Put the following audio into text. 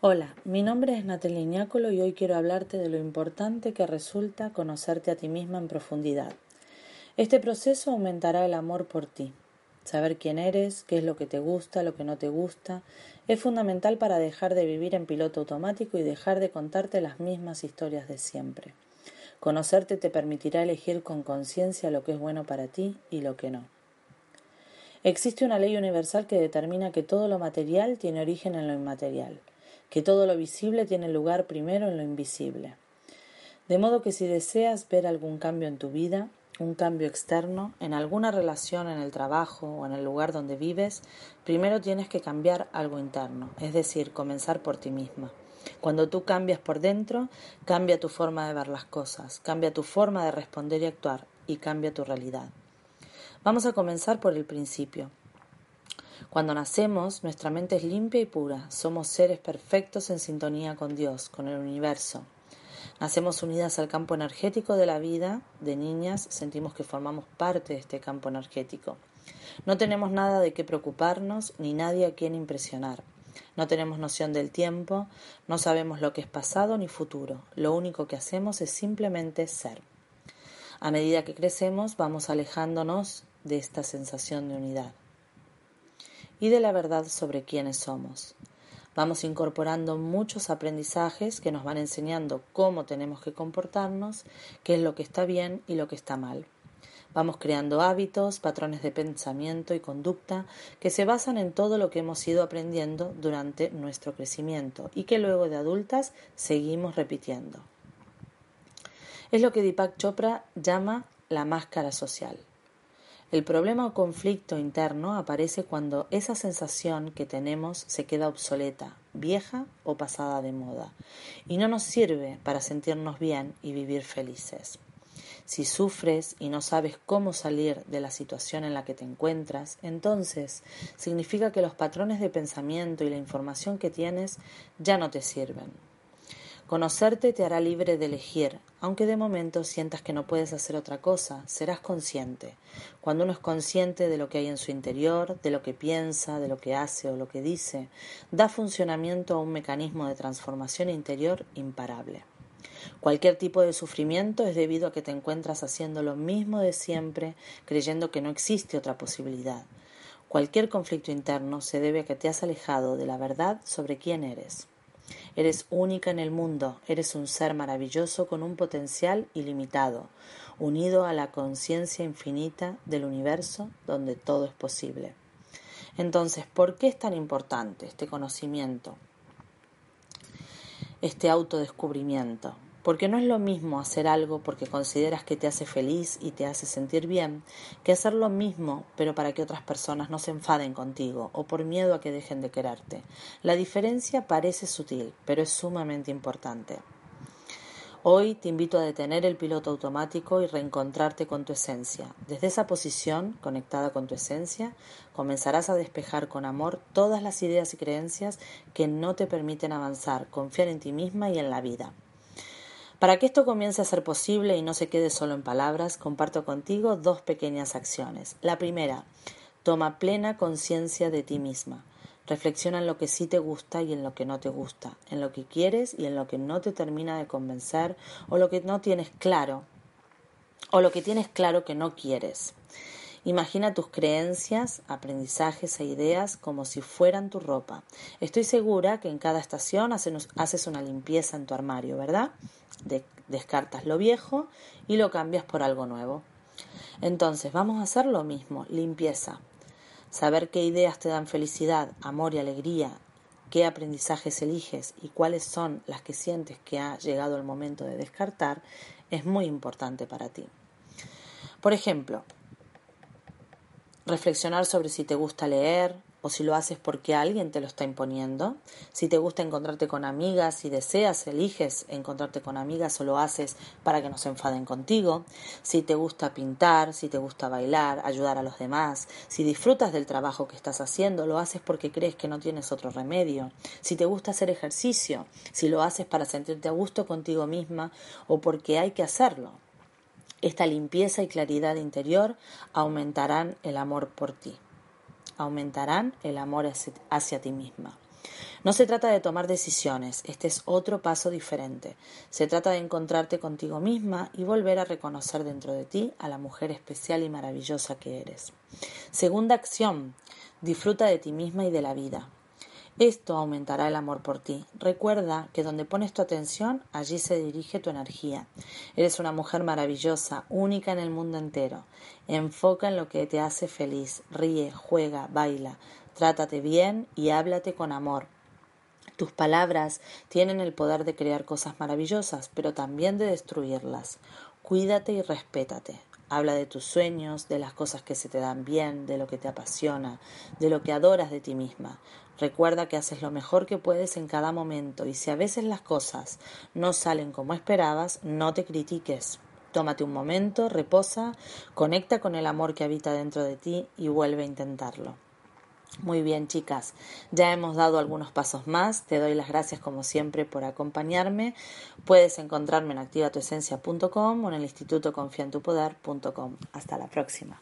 Hola, mi nombre es Natalia Iñácolo y hoy quiero hablarte de lo importante que resulta conocerte a ti misma en profundidad. Este proceso aumentará el amor por ti. Saber quién eres, qué es lo que te gusta, lo que no te gusta, es fundamental para dejar de vivir en piloto automático y dejar de contarte las mismas historias de siempre. Conocerte te permitirá elegir con conciencia lo que es bueno para ti y lo que no. Existe una ley universal que determina que todo lo material tiene origen en lo inmaterial que todo lo visible tiene lugar primero en lo invisible. De modo que si deseas ver algún cambio en tu vida, un cambio externo, en alguna relación en el trabajo o en el lugar donde vives, primero tienes que cambiar algo interno, es decir, comenzar por ti misma. Cuando tú cambias por dentro, cambia tu forma de ver las cosas, cambia tu forma de responder y actuar y cambia tu realidad. Vamos a comenzar por el principio. Cuando nacemos, nuestra mente es limpia y pura. Somos seres perfectos en sintonía con Dios, con el universo. Nacemos unidas al campo energético de la vida. De niñas sentimos que formamos parte de este campo energético. No tenemos nada de qué preocuparnos ni nadie a quien impresionar. No tenemos noción del tiempo, no sabemos lo que es pasado ni futuro. Lo único que hacemos es simplemente ser. A medida que crecemos vamos alejándonos de esta sensación de unidad y de la verdad sobre quiénes somos. Vamos incorporando muchos aprendizajes que nos van enseñando cómo tenemos que comportarnos, qué es lo que está bien y lo que está mal. Vamos creando hábitos, patrones de pensamiento y conducta que se basan en todo lo que hemos ido aprendiendo durante nuestro crecimiento y que luego de adultas seguimos repitiendo. Es lo que Deepak Chopra llama la máscara social. El problema o conflicto interno aparece cuando esa sensación que tenemos se queda obsoleta, vieja o pasada de moda, y no nos sirve para sentirnos bien y vivir felices. Si sufres y no sabes cómo salir de la situación en la que te encuentras, entonces significa que los patrones de pensamiento y la información que tienes ya no te sirven. Conocerte te hará libre de elegir, aunque de momento sientas que no puedes hacer otra cosa, serás consciente. Cuando uno es consciente de lo que hay en su interior, de lo que piensa, de lo que hace o lo que dice, da funcionamiento a un mecanismo de transformación interior imparable. Cualquier tipo de sufrimiento es debido a que te encuentras haciendo lo mismo de siempre, creyendo que no existe otra posibilidad. Cualquier conflicto interno se debe a que te has alejado de la verdad sobre quién eres. Eres única en el mundo, eres un ser maravilloso con un potencial ilimitado, unido a la conciencia infinita del universo donde todo es posible. Entonces, ¿por qué es tan importante este conocimiento, este autodescubrimiento? Porque no es lo mismo hacer algo porque consideras que te hace feliz y te hace sentir bien, que hacer lo mismo pero para que otras personas no se enfaden contigo o por miedo a que dejen de quererte. La diferencia parece sutil, pero es sumamente importante. Hoy te invito a detener el piloto automático y reencontrarte con tu esencia. Desde esa posición, conectada con tu esencia, comenzarás a despejar con amor todas las ideas y creencias que no te permiten avanzar, confiar en ti misma y en la vida. Para que esto comience a ser posible y no se quede solo en palabras, comparto contigo dos pequeñas acciones. La primera, toma plena conciencia de ti misma. Reflexiona en lo que sí te gusta y en lo que no te gusta, en lo que quieres y en lo que no te termina de convencer o lo que no tienes claro o lo que tienes claro que no quieres. Imagina tus creencias, aprendizajes e ideas como si fueran tu ropa. Estoy segura que en cada estación haces una limpieza en tu armario, ¿verdad? Descartas lo viejo y lo cambias por algo nuevo. Entonces, vamos a hacer lo mismo, limpieza. Saber qué ideas te dan felicidad, amor y alegría, qué aprendizajes eliges y cuáles son las que sientes que ha llegado el momento de descartar es muy importante para ti. Por ejemplo, reflexionar sobre si te gusta leer o si lo haces porque alguien te lo está imponiendo, si te gusta encontrarte con amigas, si deseas, eliges encontrarte con amigas o lo haces para que no se enfaden contigo, si te gusta pintar, si te gusta bailar, ayudar a los demás, si disfrutas del trabajo que estás haciendo, lo haces porque crees que no tienes otro remedio, si te gusta hacer ejercicio, si lo haces para sentirte a gusto contigo misma o porque hay que hacerlo. Esta limpieza y claridad interior aumentarán el amor por ti, aumentarán el amor hacia, ti misma. No se trata de tomar decisiones, este es otro paso diferente. Se trata de encontrarte contigo misma y volver a reconocer dentro de ti a la mujer especial y maravillosa que eres. Segunda acción, disfruta de ti misma y de la vida. Esto aumentará el amor por ti. Recuerda que donde pones tu atención, allí se dirige tu energía. Eres una mujer maravillosa, única en el mundo entero. Enfoca en lo que te hace feliz. Ríe, juega, baila. Trátate bien y háblate con amor. Tus palabras tienen el poder de crear cosas maravillosas, pero también de destruirlas. Cuídate y respétate. Habla de tus sueños, de las cosas que se te dan bien, de lo que te apasiona, de lo que adoras de ti misma. Recuerda que haces lo mejor que puedes en cada momento y si a veces las cosas no salen como esperabas, no te critiques. Tómate un momento, reposa, conecta con el amor que habita dentro de ti y vuelve a intentarlo. Muy bien, chicas, ya hemos dado algunos pasos más. Te doy las gracias como siempre por acompañarme. Puedes encontrarme en activatuesencia.com o en el instituto confiantupoder.com. Hasta la próxima.